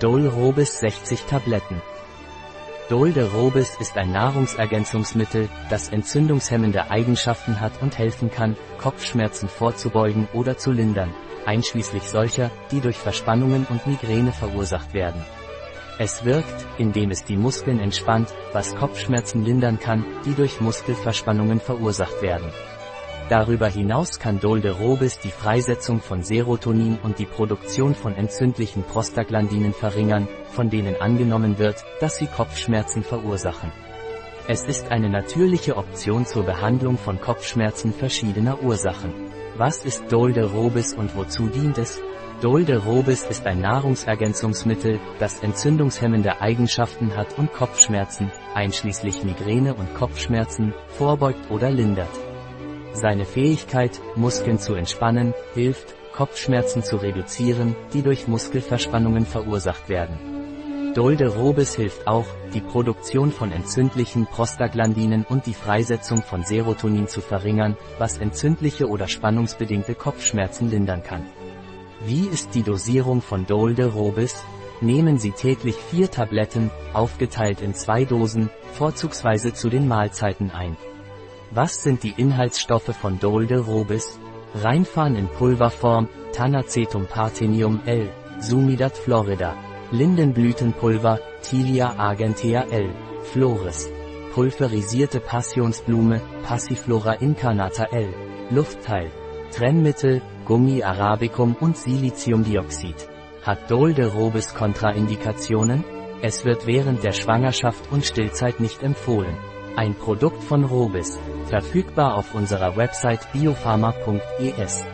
Dol Robis 60 Tabletten. Dol de Robis ist ein Nahrungsergänzungsmittel, das entzündungshemmende Eigenschaften hat und helfen kann, Kopfschmerzen vorzubeugen oder zu lindern, einschließlich solcher, die durch Verspannungen und Migräne verursacht werden. Es wirkt, indem es die Muskeln entspannt, was Kopfschmerzen lindern kann, die durch Muskelverspannungen verursacht werden. Darüber hinaus kann Dolderobis die Freisetzung von Serotonin und die Produktion von entzündlichen Prostaglandinen verringern, von denen angenommen wird, dass sie Kopfschmerzen verursachen. Es ist eine natürliche Option zur Behandlung von Kopfschmerzen verschiedener Ursachen. Was ist Dolderobis und wozu dient es? Dolderobis ist ein Nahrungsergänzungsmittel, das entzündungshemmende Eigenschaften hat und Kopfschmerzen, einschließlich Migräne und Kopfschmerzen, vorbeugt oder lindert. Seine Fähigkeit, Muskeln zu entspannen, hilft, Kopfschmerzen zu reduzieren, die durch Muskelverspannungen verursacht werden. Dolde Robis hilft auch, die Produktion von entzündlichen Prostaglandinen und die Freisetzung von Serotonin zu verringern, was entzündliche oder spannungsbedingte Kopfschmerzen lindern kann. Wie ist die Dosierung von Dolde Robis? Nehmen Sie täglich vier Tabletten, aufgeteilt in zwei Dosen, vorzugsweise zu den Mahlzeiten ein. Was sind die Inhaltsstoffe von Dolde Robis? Rheinfarn in Pulverform, Tanacetum Parthenium L, Sumidat florida, Lindenblütenpulver, Tilia argentea L, Flores, pulverisierte Passionsblume, Passiflora incarnata L, Luftteil, Trennmittel, Gummi arabicum und Siliziumdioxid. Hat Dolde Robis Kontraindikationen? Es wird während der Schwangerschaft und Stillzeit nicht empfohlen. Ein Produkt von Robis. Verfügbar auf unserer Website biopharma.es.